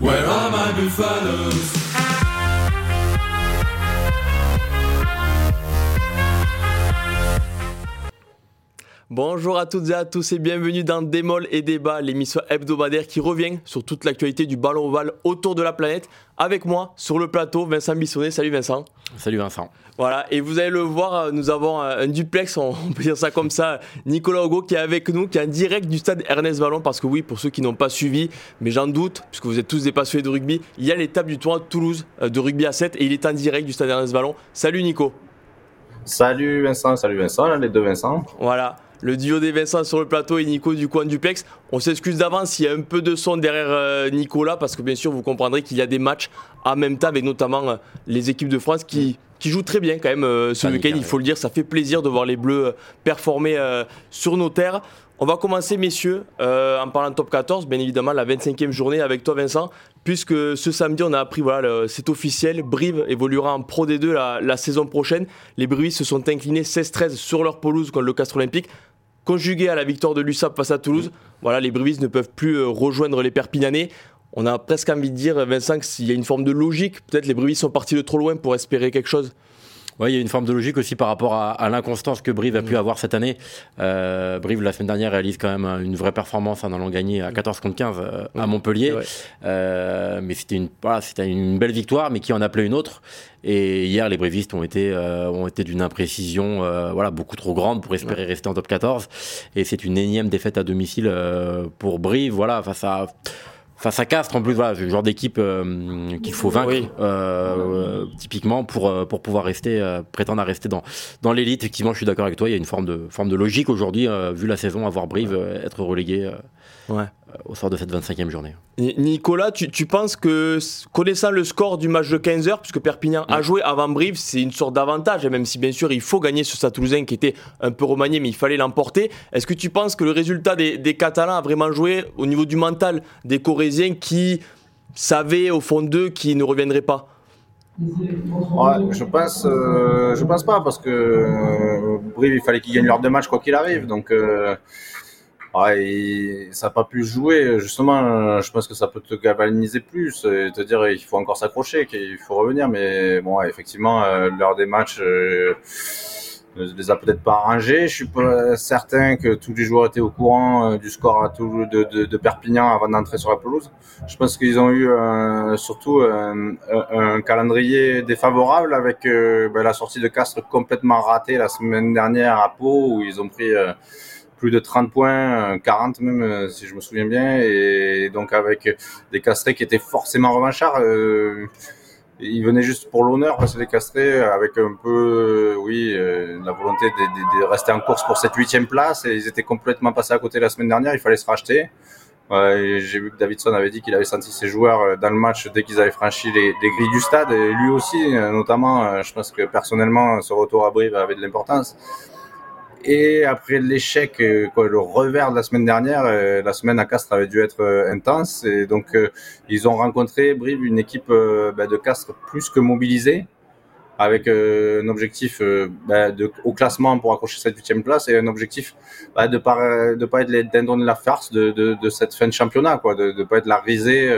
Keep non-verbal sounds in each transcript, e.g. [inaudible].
Where are my buffaloes? Bonjour à toutes et à tous et bienvenue dans Démol et Débat, l'émission hebdomadaire qui revient sur toute l'actualité du ballon ovale autour de la planète. Avec moi sur le plateau, Vincent Bissonnet. Salut Vincent. Salut Vincent. Voilà, et vous allez le voir, euh, nous avons un duplex, on peut dire ça comme ça, Nicolas Hugo qui est avec nous, qui est en direct du stade Ernest Vallon, parce que oui, pour ceux qui n'ont pas suivi, mais j'en doute, puisque vous êtes tous des passionnés de rugby, il y a l'étape du tournoi de Toulouse euh, de rugby à 7 et il est en direct du stade Ernest Vallon. Salut Nico. Salut Vincent, salut Vincent, les deux Vincent. Voilà, le duo des Vincent sur le plateau et Nico du coin duplex. On s'excuse d'avance s'il y a un peu de son derrière euh, Nicolas parce que bien sûr vous comprendrez qu'il y a des matchs en même temps avec notamment euh, les équipes de France qui, qui jouent très bien quand même euh, ce week-end. Il faut le dire, ça fait plaisir de voir les Bleus performer sur nos terres. On va commencer, messieurs, en parlant de top 14, bien évidemment, la 25e journée avec toi, Vincent, puisque ce samedi, on a appris, voilà, c'est officiel, Brive évoluera en Pro D2 la, la saison prochaine. Les Brivistes se sont inclinés 16-13 sur leur pelouse contre le Castre Olympique conjugué à la victoire de l'USAP face à Toulouse, voilà, les Brivistes ne peuvent plus euh, rejoindre les Perpignanais. On a presque envie de dire, Vincent, qu'il y a une forme de logique. Peut-être les Brivistes sont partis de trop loin pour espérer quelque chose. Oui, il y a une forme de logique aussi par rapport à, l'inconstance que Brive a pu mm. avoir cette année. Euh, Brive, la semaine dernière, réalise quand même une vraie performance en allant gagner à 14 contre 15 euh, à Montpellier. Euh, mais c'était une, voilà, une belle victoire, mais qui en appelait une autre. Et hier, les Brivistes ont été, ont été d'une imprécision voilà, beaucoup trop grande pour espérer rester en top 14. Et c'est une énième défaite à domicile pour Brive, voilà, face à face à Castres en plus voilà le genre d'équipe euh, qu'il faut vaincre euh, typiquement pour euh, pour pouvoir rester prétendre à rester dans dans l'élite. Effectivement je suis d'accord avec toi il y a une forme de forme de logique aujourd'hui vu la saison avoir Brive être relégué ouais. Euh, au sort de cette 25e journée. Nicolas, tu, penses que, connaissant le score du match de 15h, puisque Perpignan a joué avant Brive, c'est une sorte d'avantage, même si bien sûr il faut gagner sur sa Toulousain qui était un peu remanié, mais il fallait l'emporter. Est-ce que tu penses que le résultat des, Catalans a vraiment joué au niveau du mental des Corésiens qui savaient au fond d'eux qu'ils ne reviendraient pas? Je pense, euh, je pense pas parce que euh, Brive, il fallait qu'ils gagnent leurs deux matchs quoi qu'il arrive. Donc, Ouais, ça n'a pas pu jouer. Justement, je pense que ça peut te galvaniser plus et te dire il faut encore s'accrocher, qu'il faut revenir. Mais bon, effectivement, euh, l'heure des matchs euh, ne les a peut-être pas arrangés. Je suis pas certain que tous les joueurs étaient au courant euh, du score à tout, de, de, de, Perpignan avant d'entrer sur la pelouse. Je pense qu'ils ont eu surtout un, un, calendrier défavorable avec ben, la sortie de Castres complètement ratée la semaine dernière à Pau où ils ont pris plus de 30 points, 40 même, euh, si je me souviens bien, et donc avec des castrés qui étaient forcément revanchards. Euh, ils venaient juste pour l'honneur, parce que les castrés, avec un peu, oui, euh, la volonté de, rester en course pour cette huitième place, et ils étaient complètement passés à côté la semaine dernière, il fallait se racheter. J'ai vu que Davidson avait dit qu'il avait senti ses joueurs dans le match dès qu'ils avaient franchi les, les, grilles du stade, et lui aussi, notamment, je pense que personnellement, ce retour à Brive avait de l'importance. Et après l'échec, euh, le revers de la semaine dernière, euh, la semaine à Castres avait dû être euh, intense. Et donc, ils ont rencontré Brive, une équipe bah, de Castres plus que mobilisée, avec un objectif bah, de, au classement pour accrocher cette huitième place et un objectif bah, de pas de pas être les dindons de la farce de, de, de, cette fin de championnat, quoi, de ne pas être la risée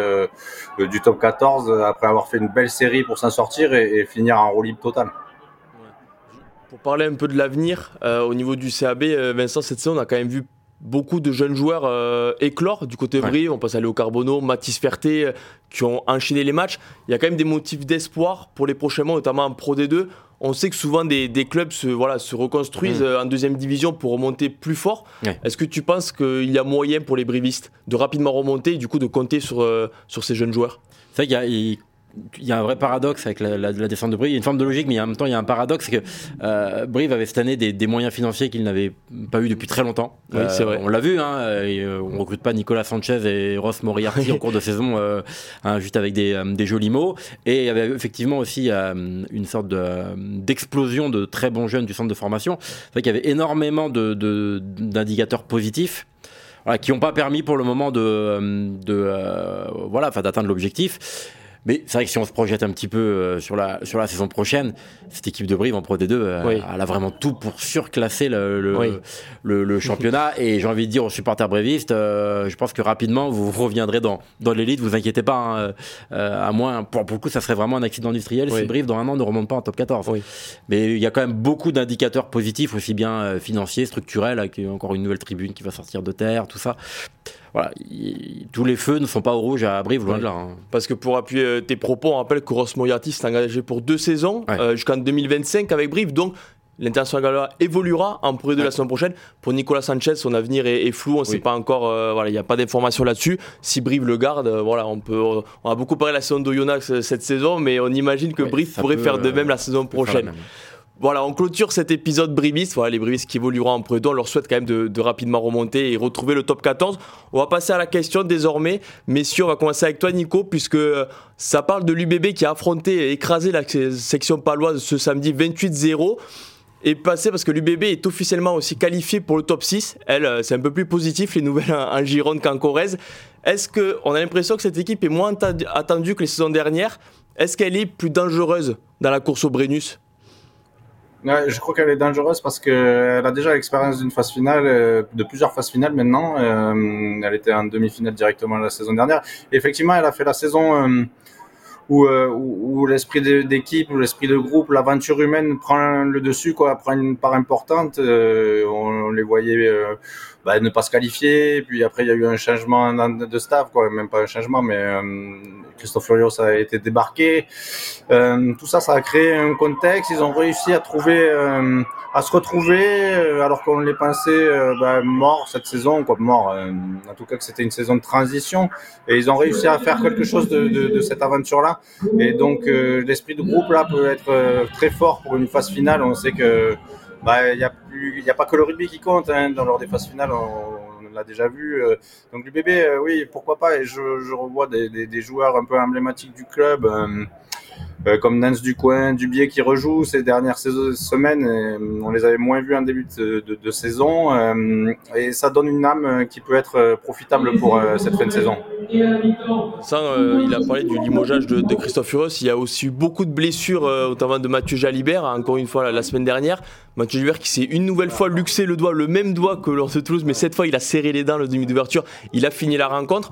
du top 14 après avoir fait une belle série pour s'en sortir et, et finir en roue libre totale. Pour parler un peu de l'avenir, euh, au niveau du CAB, euh, Vincent, cette saison, on a quand même vu beaucoup de jeunes joueurs euh, éclore du côté Brive. On passe à Léo Carbono, Mathis Ferté, qui ont enchaîné les matchs. Il y a quand même des motifs d'espoir pour les prochains mois, notamment en Pro D2. On sait que souvent des, clubs se, voilà, se reconstruisent mm. en deuxième division pour remonter plus fort. Est-ce que tu penses qu'il y a moyen pour les brivistes de rapidement remonter et du coup de compter sur, sur ces jeunes joueurs? C'est vrai qu'il y a il y a un vrai paradoxe avec la, descente de Brive. Il y a une forme de logique, mais en même temps, il y a un paradoxe, c'est que euh, Brive avait cette année des, moyens financiers qu'il n'avait pas eu depuis très longtemps. Oui, c'est vrai. Euh, on l'a vu, hein, euh, on recrute pas Nicolas Sanchez et Ross Moriarty [laughs] en cours de saison, hein, juste avec des, jolis mots. Et il y avait effectivement aussi une sorte d'explosion de, très bons jeunes du centre de formation. C'est qu'il y avait énormément d'indicateurs de, positifs. qui n'ont pas permis pour le moment de, de voilà, d'atteindre l'objectif. Mais c'est vrai que si on se projette un petit peu euh, sur, la, sur la saison prochaine, cette équipe de Brive en Pro D2, euh, elle a vraiment tout pour surclasser le, le, le, championnat. Et j'ai envie de dire aux supporters brévistes, euh, je pense que rapidement, vous reviendrez dans, dans l'élite, vous inquiétez pas. Hein, à moins, pour, pour, le coup, ça serait vraiment un accident industriel si Brive, dans un an, ne remonte pas en top 14. Mais il y a quand même beaucoup d'indicateurs positifs, aussi bien financiers, structurels, avec encore une nouvelle tribune qui va sortir de terre, tout ça voilà, tous les feux ne sont pas au rouge à Brive, loin de là. Hein. Parce que pour appuyer euh, tes propos, on rappelle que Ross Moriarty s'est engagé pour deux saisons, euh, jusqu'en 2025 avec Brive. Donc, l'international gallois évoluera en prix de la saison prochaine. Pour Nicolas Sanchez, son avenir est, flou, on ne sait pas encore, euh, voilà, il n'y a pas d'informations là-dessus. Si Brive le garde, voilà, on peut, on a beaucoup parlé de la saison d'Oyonnax cette saison, mais on imagine que Brive pourrait faire de même la saison prochaine. Voilà, on clôture cet épisode Brivis. Voilà, les Brivis qui évolueront en Prédon, on leur souhaite quand même de, rapidement remonter et retrouver le top 14. On va passer à la question désormais. Messieurs, on va commencer avec toi, Nico, puisque ça parle de l'UBB qui a affronté et écrasé la section paloise ce samedi 28-0 et passé parce que l'UBB est officiellement aussi qualifié pour le top 6. Elle, euh, c'est un peu plus positif, les nouvelles en, Gironde qu'en Corrèze. Est-ce qu'on a l'impression que cette équipe est moins attendue que les saisons dernières? Est-ce qu'elle est plus dangereuse dans la course au Brennus? Je crois qu'elle est dangereuse parce qu'elle a déjà l'expérience d'une phase finale, euh, de plusieurs phases finales maintenant. Euh, elle était en demi-finale directement la saison dernière. effectivement, elle a fait la saison euh, où, où, l'esprit d'équipe, l'esprit de groupe, l'aventure humaine prend le dessus, quoi, prend une part importante. on, les voyait bah, ne pas se qualifier. Puis après, il y a eu un changement de staff, quoi, même pas un changement, mais Christophe Furios a été débarqué. Euh, tout ça, ça a créé un contexte. Ils ont réussi à trouver, euh, à se retrouver, euh, alors qu'on les pensait bah, morts cette saison, quoi, mort. en tout cas, que c'était une saison de transition. Et ils ont réussi à faire quelque chose de, de, de cette aventure-là. Et donc, l'esprit de groupe là peut être très fort pour une phase finale. On sait que bah, il n'y a, a pas que le rugby qui compte hein, dans lors des phases finales. On, l'a déjà vu. Euh, donc le bébé, euh, oui, pourquoi pas. Et je, je revois des, des, des, joueurs un peu emblématiques du club. Euh, comme Nance du coin, Dubier qui rejoue ces dernières semaines. on les avait moins vus en début de, saison euh, et ça donne une âme qui peut être profitable pour cette fin de saison. Ça, il a parlé du limogeage de, Christophe Furos. Il y a aussi eu beaucoup de blessures, notamment de Mathieu Jalibert, encore une fois la, semaine dernière. Mathieu Jalibert qui s'est une nouvelle fois luxé le doigt, le même doigt que lors de Toulouse, mais cette fois il a serré les dents le demi d'ouverture. Il a fini la rencontre.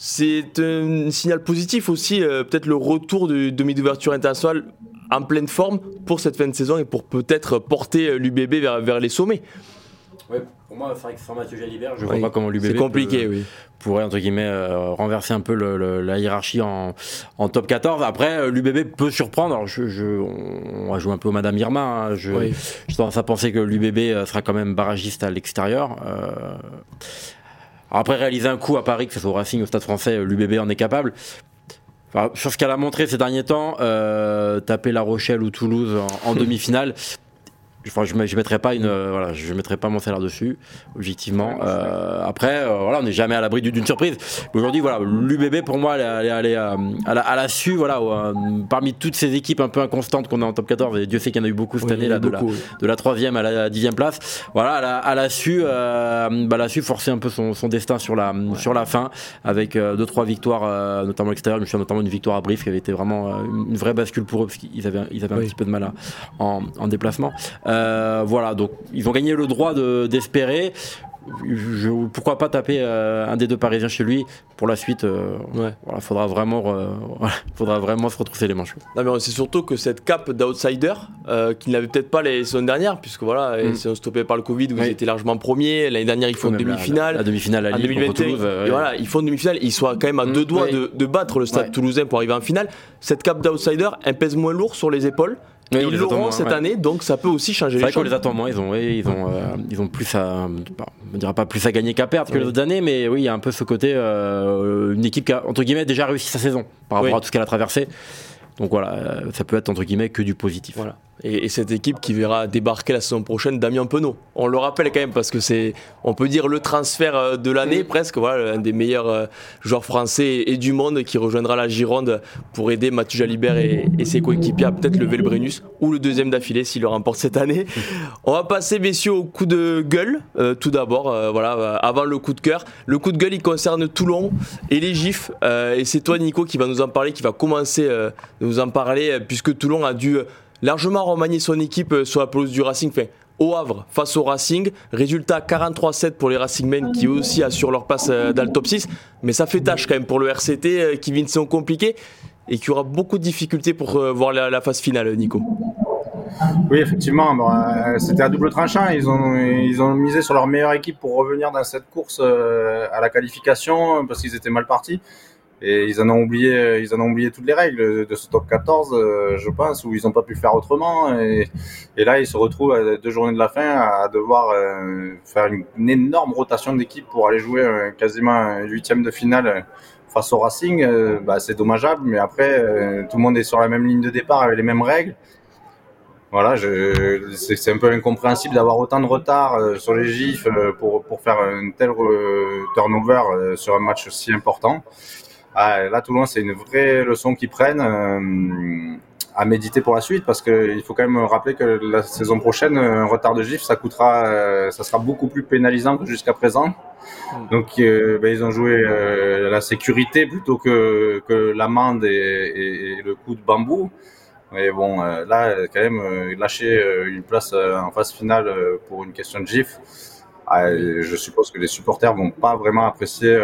C'est un signal positif aussi, euh, peut-être le retour du demi d'ouverture internationale en pleine forme pour cette fin de saison et pour peut-être porter euh, l'UBB vers, vers les sommets. Ouais, pour moi, c'est vrai que sans Mathieu Jalibert, je ne vois pas comment l'UBB compliqué, oui. pourrait entre guillemets euh, renverser un peu la hiérarchie en, en, top 14. Après, l'UBB peut surprendre. Alors, je, on va jouer un peu au Madame Irma. Hein. Je, je tendance à penser que l'UBB sera quand même barragiste à l'extérieur. Après, réaliser un coup à Paris, que ce soit au Racing, au Stade français, l'UBB en est capable. Enfin, sur ce qu'elle a montré ces derniers temps, euh, taper La Rochelle ou Toulouse en [laughs] demi-finale, je ne mettrai pas une, euh, voilà, je mettrai pas mon salaire dessus, objectivement. Euh, après, euh, voilà, on n'est jamais à l'abri d'une surprise. Aujourd'hui, voilà, l'UBB pour moi, elle, elle, elle, elle a, su, voilà, parmi toutes ces équipes un peu inconstantes qu'on a en top 14, et Dieu sait qu'il y en a eu beaucoup cette année, là, de, la, de la troisième à la dixième place. Voilà, elle a, su, bah, elle a su forcer un peu son, son destin sur la, sur la fin, avec deux trois victoires, notamment à l'extérieur. Je me souviens notamment une victoire à Brief qui avait été vraiment une vraie bascule pour eux parce qu'ils avaient, ils avaient un petit peu de mal en, en déplacement. Euh, voilà, donc ils ont gagné le droit d'espérer. pourquoi pas taper euh, un des deux Parisiens chez lui pour la suite euh, ouais. voilà, faudra vraiment [laughs] faudra vraiment se retrousser les manches. Non mais c'est surtout que cette cape d'outsider qu'ils n'avaient peut-être pas les saisons dernières puisque voilà mm. ils sont stoppés par le Covid où ils étaient largement premiers l'année dernière ils font une demi-finale la, demi-finale à Lille Toulouse, voilà ils font une demi-finale ils sont quand même à mm. deux doigts de, de, battre le Stade Toulousain pour arriver en finale cette cape d'outsider elle pèse moins lourd sur les épaules ils l'auront cette année, donc ça peut aussi changer les choses. C'est vrai qu'on les attend moins, ils ont, ils ont, euh, ils ont plus à, on ne dira pas plus à gagner qu'à perdre que les autres années, mais oui, il y a un peu ce côté, euh, une équipe qui a, entre guillemets, déjà réussi sa saison par rapport à tout ce qu'elle a traversé. Donc voilà, euh, ça peut être entre guillemets que du positif. Voilà. Et, cette équipe qui verra débarquer la saison prochaine Damien Penaud. On le rappelle quand même parce que c'est, on peut dire, le transfert euh, de l'année presque. Voilà, un des meilleurs euh, joueurs français et du monde qui rejoindra la Gironde pour aider Mathieu Jalibert et, ses coéquipiers à peut-être lever le Brennus ou le deuxième d'affilée s'il le remporte cette année. On va passer, messieurs, au coup de gueule. Euh, tout d'abord, voilà, avant le coup de cœur. Le coup de gueule, il concerne Toulon et les Gifs. et c'est toi, Nico, qui va nous en parler, qui va commencer de nous en parler, puisque Toulon a dû largement remanier son équipe euh, sur la pelouse du Racing. Enfin, au Havre face au Racing. Résultat 43-7 pour les Racingmen qui aussi assurent leur passe euh, dans le top 6. Mais ça fait tâche quand même pour le RCT euh, qui vit une saison compliquée et qui aura beaucoup de difficultés pour voir la, phase finale, Nico. Oui, effectivement, c'était à double tranchant. Ils ont, ils ont misé sur leur meilleure équipe pour revenir dans cette course à la qualification parce qu'ils étaient mal partis. Et ils en ont oublié, ils en ont oublié toutes les règles de ce top 14, euh, je pense, où ils n'ont pas pu faire autrement. Et, là, ils se retrouvent à deux journées de la fin à devoir euh, faire une, énorme rotation d'équipe pour aller jouer euh, quasiment un huitième de finale face au Racing. bah, c'est dommageable, mais après, tout le monde est sur la même ligne de départ avec les mêmes règles. Voilà, c'est un peu incompréhensible d'avoir autant de retard sur les gifs pour, pour faire une telle turnover sur un match si important. Ah, là, Toulon, c'est une vraie leçon qu'ils prennent euh, à méditer pour la suite parce qu'il faut quand même rappeler que la saison prochaine, un retard de GIF, ça coûtera, euh, ça sera beaucoup plus pénalisant que jusqu'à présent. Hmm. Donc, euh, ben, ils ont joué la sécurité plutôt que, que l'amende et, le coup de bambou. Mais bon, là, quand même, lâcher une place en phase finale pour une question de GIF, ah, je suppose que les supporters vont pas vraiment apprécier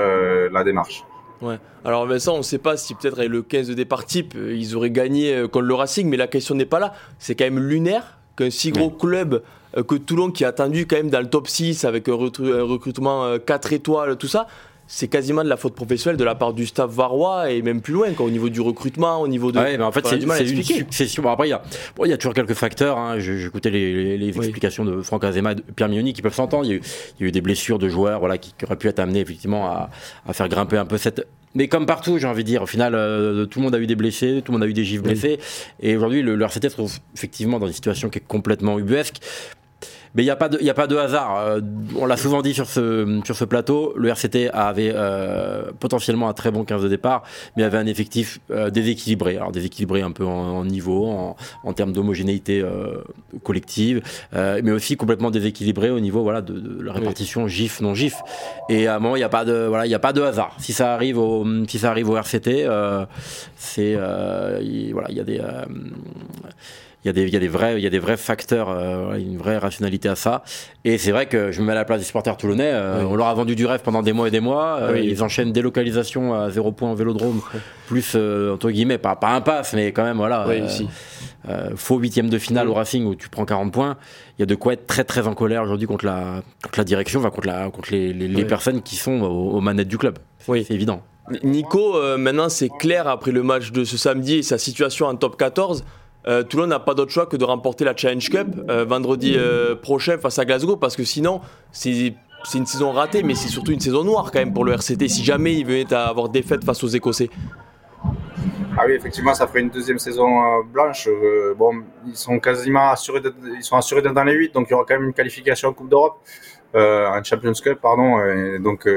la démarche. Ouais. Alors Vincent, on ne sait pas si peut-être avec le 15 de départ type, euh, ils auraient gagné euh, contre le Racing, mais la question n'est pas là. C'est quand même lunaire qu'un si gros club euh, que Toulon, qui a attendu quand même dans le top 6 avec un, recrutement 4 étoiles, tout ça, c'est quasiment de la faute professionnelle de la part du staff varois et même plus loin, au niveau du recrutement, au niveau de. Ouais, mais en fait, c'est une succession. après, il y, a, bon, il y a toujours quelques facteurs. Hein. J'écoutais les, les, explications de Franck Azema et de Pierre Mignoni qui peuvent s'entendre. Il, y, a eu des blessures de joueurs voilà, qui, auraient pu être amenés effectivement à, à, faire grimper un peu cette. Mais comme partout, j'ai envie de dire, au final, euh, tout le monde a eu des blessés, tout le monde a eu des gifs blessés. Et aujourd'hui, le, le RCT se trouve effectivement dans une situation qui est complètement ubuesque. Mais il n'y a, pas de, a pas de hasard. Euh, on l'a souvent dit sur ce, sur ce plateau, le RCT avait euh, potentiellement un très bon 15 de départ, mais avait un effectif euh, déséquilibré. Alors déséquilibré un peu en, niveau, en, en termes d'homogénéité collective, mais aussi complètement déséquilibré au niveau voilà, de, la répartition GIF, non GIF. Et à un moment, il n'y a, pas de, voilà, a pas de hasard. Si ça arrive au, si ça arrive au RCT, c'est voilà, il y a des il y a des, il y a des vrais, il y a des vrais facteurs, euh, une vraie rationalité à ça. Et c'est vrai que je me mets à la place des supporters toulonnais. Euh, On leur a vendu du rêve pendant des mois et des mois. Euh, Ils enchaînent délocalisation à zéro point en vélodrome, plus entre guillemets, pas, pas un pass, mais quand même voilà. faux huitième de finale au Racing où tu prends 40 points. Il y a de quoi être très très en colère aujourd'hui contre la, contre la direction, enfin, contre, la, contre les, les, personnes qui sont aux, manettes du club. Oui. C'est évident. Nico, maintenant c'est clair après le match de ce samedi et sa situation en top 14. Euh, Toulon n'a pas d'autre choix que de remporter la Challenge Cup euh, vendredi euh, prochain face à Glasgow parce que sinon c'est une saison ratée mais c'est surtout une saison noire quand même pour le RCT si jamais il venait à avoir défaite face aux Écossais. Ah oui, effectivement, ça ferait une deuxième saison blanche. bon, ils sont quasiment assurés d'être, ils sont assurés d'être dans les 8, donc il y aura quand même une qualification en Coupe d'Europe, en Champions Cup, pardon. donc,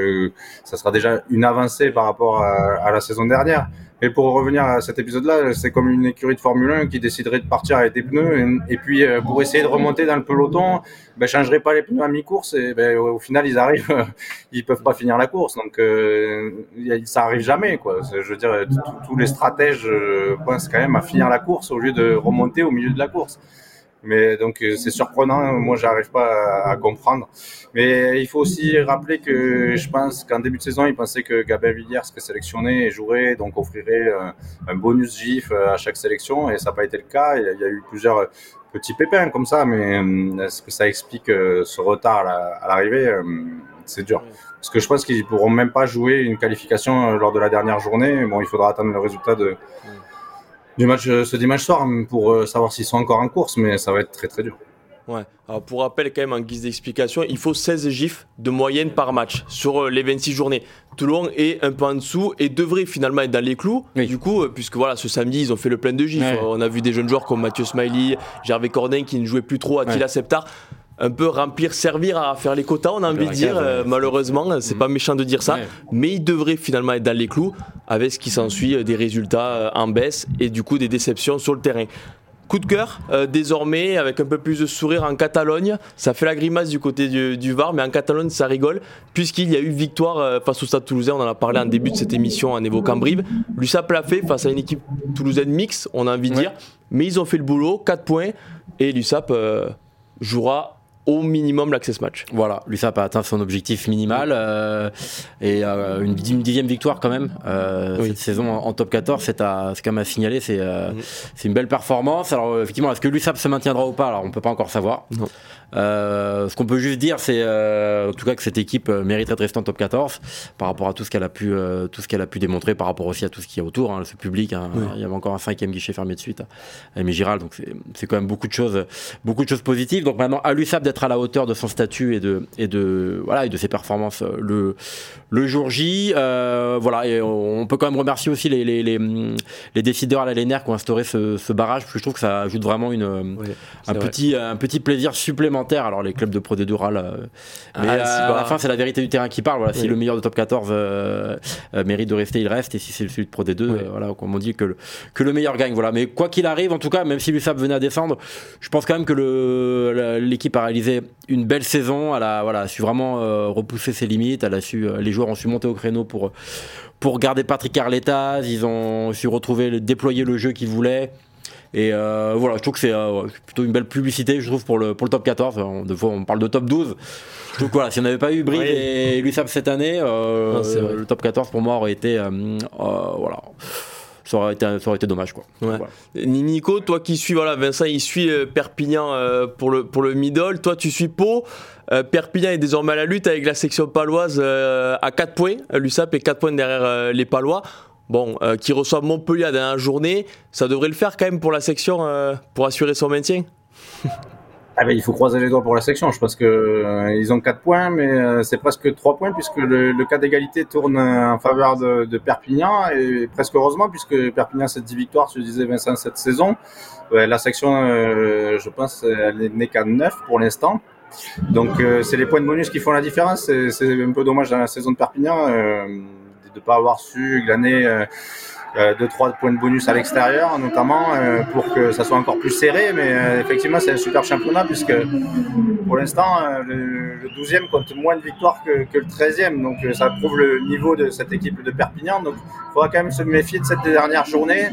ça sera déjà une avancée par rapport à la saison dernière. Et pour revenir à cet épisode-là, c'est comme une écurie de Formule 1 qui déciderait de partir avec des pneus et, puis euh, pour essayer de remonter dans le peloton, ben, changerait pas les pneus à mi-course et ben, au final ils arrivent, [laughs] ils peuvent pas finir la course. Donc euh, ça arrive jamais quoi. Je veux dire, tous les stratèges euh, pensent quand même à finir la course au lieu de remonter au milieu de la course. Mais donc euh, c'est surprenant, moi j'arrive pas à, comprendre. Mais il faut aussi rappeler que je pense qu'en début de saison, il pensait que Gabin Villiers serait sélectionné et jouerait, donc offrirait euh, un bonus GIF euh, à chaque sélection, et ça n'a pas été le cas. Il y a eu plusieurs petits pépins comme ça, mais est-ce que ça explique ce retard à l'arrivée? C'est dur. Parce que je pense qu'ils pourront même pas jouer une qualification lors de la dernière journée. Bon, il faudra attendre le résultat de du match euh, ce dimanche soir pour euh, savoir s'ils sont encore en course, mais ça va être très très dur. Ouais. Alors pour rappel, quand même, en guise d'explication, il faut 16 gifs de moyenne par match sur euh, les 26 journées. Toulon est un peu en dessous et devrait finalement être dans les clous. Du coup, puisque voilà, ce samedi, ils ont fait le plein de gifs. On a vu des jeunes joueurs comme Mathieu Smiley, Gervais Cordin qui ne jouait plus trop, Attila Septar un peu remplir, servir à faire les quotas, on a envie de dire. Euh, malheureusement, c'est pas méchant de dire ça, mais il devrait finalement être dans les clous avec ce qui s'ensuit, des résultats en baisse et du coup des déceptions sur le terrain. Coup de cœur, euh, désormais, avec un peu plus de sourire en Catalogne. Ça fait la grimace du côté du, Var, mais en Catalogne, ça rigole, puisqu'il y a eu victoire euh, face au Stade toulousain. On en a parlé en début de cette émission en évoquant Brive. L'USAP l'a fait face à une équipe toulousaine mixte, on a envie de dire. Mais ils ont fait le boulot, 4 points, et l'USAP euh, jouera au minimum l'access match. Voilà, l'USAP a atteint son objectif minimal euh, et euh, une, dixième victoire quand même euh, cette saison en, top 14, c'est quand même à signaler, c'est mm. c'est une belle performance. Alors effectivement, est-ce que l'USAP se maintiendra ou pas Alors on peut pas encore savoir. Non. Euh, ce qu'on peut juste dire, c'est euh, en tout cas que cette équipe euh, mériterait de rester en top 14 par rapport à tout ce qu'elle a pu, tout ce qu'elle a pu démontrer, par rapport aussi à tout ce qu'il y a autour, hein, ce public. Hein. Il y avait encore un cinquième guichet fermé de suite à Aimé Giral, donc c'est quand même beaucoup de choses, beaucoup de choses positives. Donc maintenant, à l'USAP d'être à la hauteur de son statut et de, et de, voilà, et de ses performances le, le jour J. voilà, et on peut quand même remercier aussi les, les, les, les décideurs à la LNR qui ont instauré ce, ce, barrage, parce que je trouve que ça ajoute vraiment une, un, petit, un petit plaisir supplémentaire alors les clubs de Pro D2 euh, ah, mais à la fin, c'est la vérité du terrain qui parle. Voilà, Si le meilleur de top 14 euh, euh, mérite de rester, il reste. Et si c'est celui de Pro D2, voilà, comme on dit, que le, que le meilleur gagne. Voilà. Mais quoi qu'il arrive, en tout cas, même si l'USAP venait à descendre, je pense quand même que l'équipe a réalisé une belle saison. Elle a, voilà, su vraiment repousser ses limites. Elle a su, les joueurs ont su monter au créneau pour, pour garder Patrick Arletas. Ils ont su retrouver, déployer le jeu qu'ils voulaient. Et euh, voilà, je trouve que c'est euh, plutôt une belle publicité, je trouve, pour le, pour le top 14. On, de fois, on parle de top 12. Donc voilà, si on n'avait pas eu Brive et l'USAP cette année, euh, le top 14 pour moi aurait été. voilà ça aurait été, ça aurait été dommage. Quoi. Nico, toi qui suis, voilà, Vincent, il suit Perpignan pour, le, pour le middle. Toi, tu suis Pau. Perpignan est désormais à la lutte avec la section paloise à 4 points. L'USAP est 4 points derrière les Palois bon, euh, qui reçoit Montpellier à la dernière journée, ça devrait le faire quand même pour la section, euh, pour assurer son maintien ah ben, il faut croiser les doigts pour la section. Je pense que euh, ont 4 points, mais c'est presque 3 points puisque le, cas d'égalité tourne en faveur de, Perpignan et presque heureusement puisque Perpignan c'est 10 victoires, je disais Vincent cette saison. la section, je pense, elle n'est qu'à 9 pour l'instant. Donc c'est les points de bonus qui font la différence. C'est un peu dommage dans la saison de Perpignan de ne pas avoir su glaner deux trois points de bonus à l'extérieur notamment euh, pour que ça soit encore plus serré. Mais effectivement c'est un super championnat puisque pour l'instant le, 12e compte moins de victoires que, le 13e donc ça prouve le niveau de cette équipe de Perpignan. Donc il faudra quand même se méfier de cette dernière journée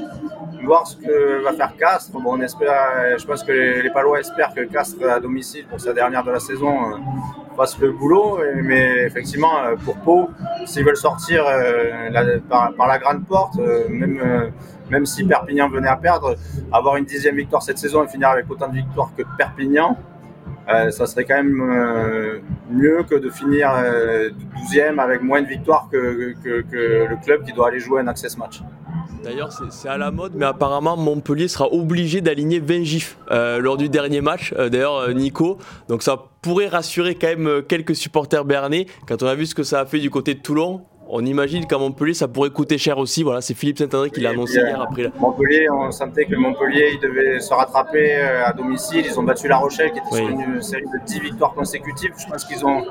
voir ce que va faire Castres. Bon on espère je pense que les, Palois espèrent que Castres à domicile pour sa dernière de la saison fasse le boulot. Mais effectivement, euh, pour Pau, s'ils veulent sortir euh, par, la grande porte, euh, même, même si Perpignan venait à perdre, avoir une dixième victoire cette saison et finir avec autant de victoires que Perpignan, ça serait quand même mieux que de finir 12e avec moins de victoires que, que, le club qui doit aller jouer un access match. D'ailleurs, c'est à la mode, mais apparemment, Montpellier sera obligé d'aligner 20 gifs euh, lors du dernier match. Euh, d'ailleurs, euh, Nico, donc ça pourrait rassurer quand même quelques supporters bernais. Quand on a vu ce que ça a fait du côté de Toulon, on imagine qu'à Montpellier, ça pourrait coûter cher aussi. Voilà, c'est Philippe Saint-André qui l'a annoncé hier après. Montpellier, on sentait que Montpellier il devait se rattraper euh, à domicile. Ils ont battu La Rochelle, qui était sur une série de 10 victoires consécutives. Je pense qu'ils ont.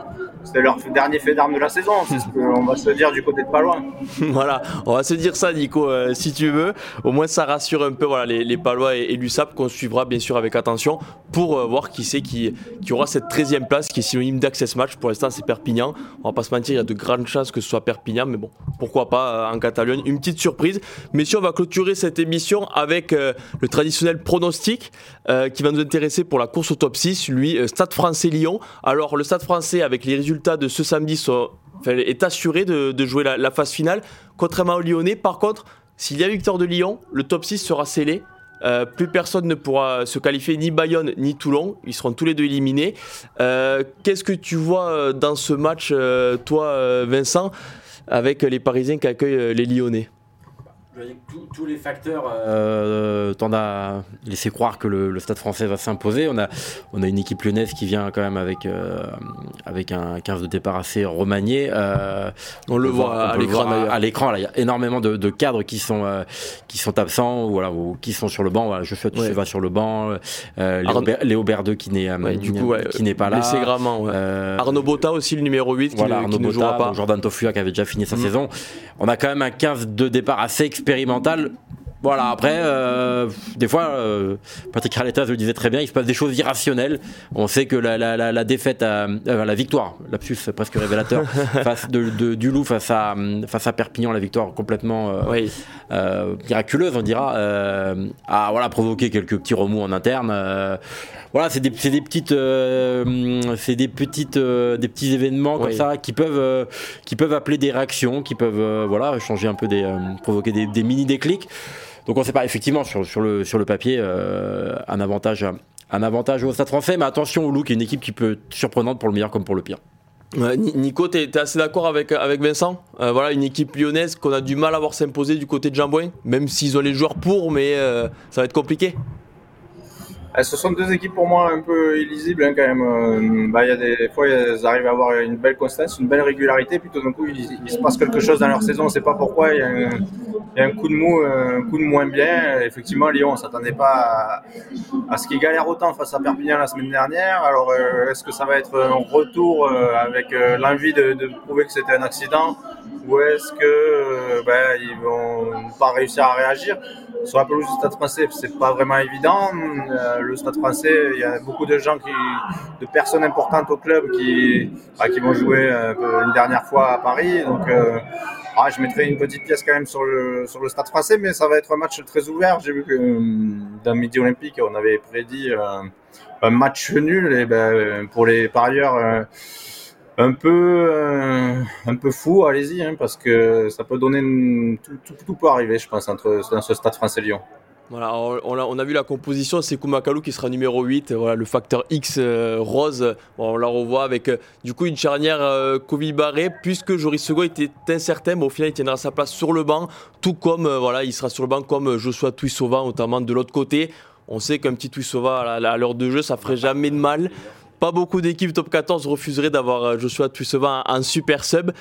C'était leur dernier fait d'armes de la saison. C'est ce qu'on va se dire du côté de Palois. [laughs] voilà, on va se dire ça, Nico, euh, si tu veux. Au moins, ça rassure un peu voilà, les, Palois et, l'USAP qu'on suivra bien sûr avec attention pour euh, voir qui c'est qui, qui, aura cette 13e place qui est synonyme d'access match. Pour l'instant, c'est Perpignan. On va pas se mentir, il y a de grandes chances que ce soit Perpignan mais bon, pourquoi pas euh, en Catalogne, une petite surprise. Si on va clôturer cette émission avec euh, le traditionnel pronostic qui va nous intéresser pour la course au top 6, lui, Stade français Lyon. Alors le Stade français, avec les résultats de ce samedi, est assuré de, jouer la, phase finale, contrairement au Lyonnais. Par contre, s'il y a victoire de Lyon, le top 6 sera scellé. Plus personne ne pourra se qualifier, ni Bayonne ni Toulon. Ils seront tous les deux éliminés. Qu'est-ce que tu vois dans ce match, toi, Vincent avec les Parisiens qui accueillent euh, les Lyonnais? Tous les facteurs euh, tendent à laisser croire que le, Stade français va s'imposer. On a, on a une équipe lyonnaise qui vient quand même avec, euh, avec un 15 de départ assez remanié. Euh, on, le voit à l'écran À l'écran, il y a énormément de, cadres qui sont, euh, qui sont absents voilà, ou qui sont sur le banc. Voilà, Joshua ouais. va sur le banc. Léo, Léo Berdeux qui n'est qui n'est pas là. Arnaud Botta aussi, le numéro 8, qui, voilà, ne, Arnaud jouera pas. Jordan Tofua qui avait déjà fini sa mm. saison. On a quand même un 15 de départ assez expérimental. Voilà, après, euh, des fois, euh, Patrick Arletta le disait très bien, il se passe des choses irrationnelles. On sait que la, la, la, défaite, à, euh, la victoire, lapsus presque révélateur, [laughs] face de, du Loup face à, face à Perpignan, la victoire complètement miraculeuse, on dira, a voilà, provoqué quelques petits remous en interne. voilà, c'est des, des, petites, c'est des petites, des petits événements comme ça qui peuvent, qui peuvent appeler des réactions, qui peuvent, voilà, changer un peu des, provoquer des, des mini déclics. Donc on ne sait pas effectivement sur, le, papier euh, un avantage un avantage au Stade français, mais attention au look, une équipe qui peut être surprenante pour le meilleur comme pour le pire. Nico, tu es, assez d'accord avec, avec Vincent? Euh, Voilà, une équipe lyonnaise qu'on a du mal à voir s'imposer du côté de Jambouin, même s'ils ont les joueurs pour, mais euh, ça va être compliqué? Eh, ce sont deux équipes pour moi un peu illisibles hein, quand même. Euh, bah, y a des, fois, elles arrivent à avoir une belle constance, une belle régularité, puis tout d'un coup, il, se passe quelque chose dans leur saison, on ne sait pas pourquoi. Il y, a un, coup de mou, un coup de moins bien. Effectivement, Lyon, on ne s'attendait pas à, ce qu'ils galèrent autant face à Perpignan la semaine dernière. Alors, euh, est-ce que ça va être un retour euh, avec l'envie de, de, prouver que c'était un accident? Ou est-ce que bah, ils vont pas réussir à réagir? Sur la pelouse du Stade français, c'est pas vraiment évident. Euh, le Stade français, il y a beaucoup de gens, de personnes importantes au club qui, bah, vont jouer euh, une dernière fois à Paris. Donc, euh, ah, je mettrai une petite pièce quand même sur le, Stade français, mais ça va être un match très ouvert. J'ai vu que dans Midi Olympique, on avait prédit un match nul. Et ben, pour les parieurs, un peu euh, fou, allez-y, hein, parce que ça peut donner tout, peut arriver, je pense, entre dans ce stade français Lyon. Voilà, on a, vu la composition, c'est Koumakalou qui sera numéro 8, voilà, le facteur X euh, rose, on la revoit avec euh, du coup une charnière Covid barré, puisque Joris Sego était incertain, mais au final il tiendra sa place sur le banc, tout comme voilà, il sera sur le banc comme Joshua Tuisova, notamment de l'autre côté. On sait qu'un petit Tuisova à l'heure de jeu, ça ferait jamais de mal. Pas beaucoup d'équipes top 14 refuseraient d'avoir euh, Joshua Tuisova en super sub.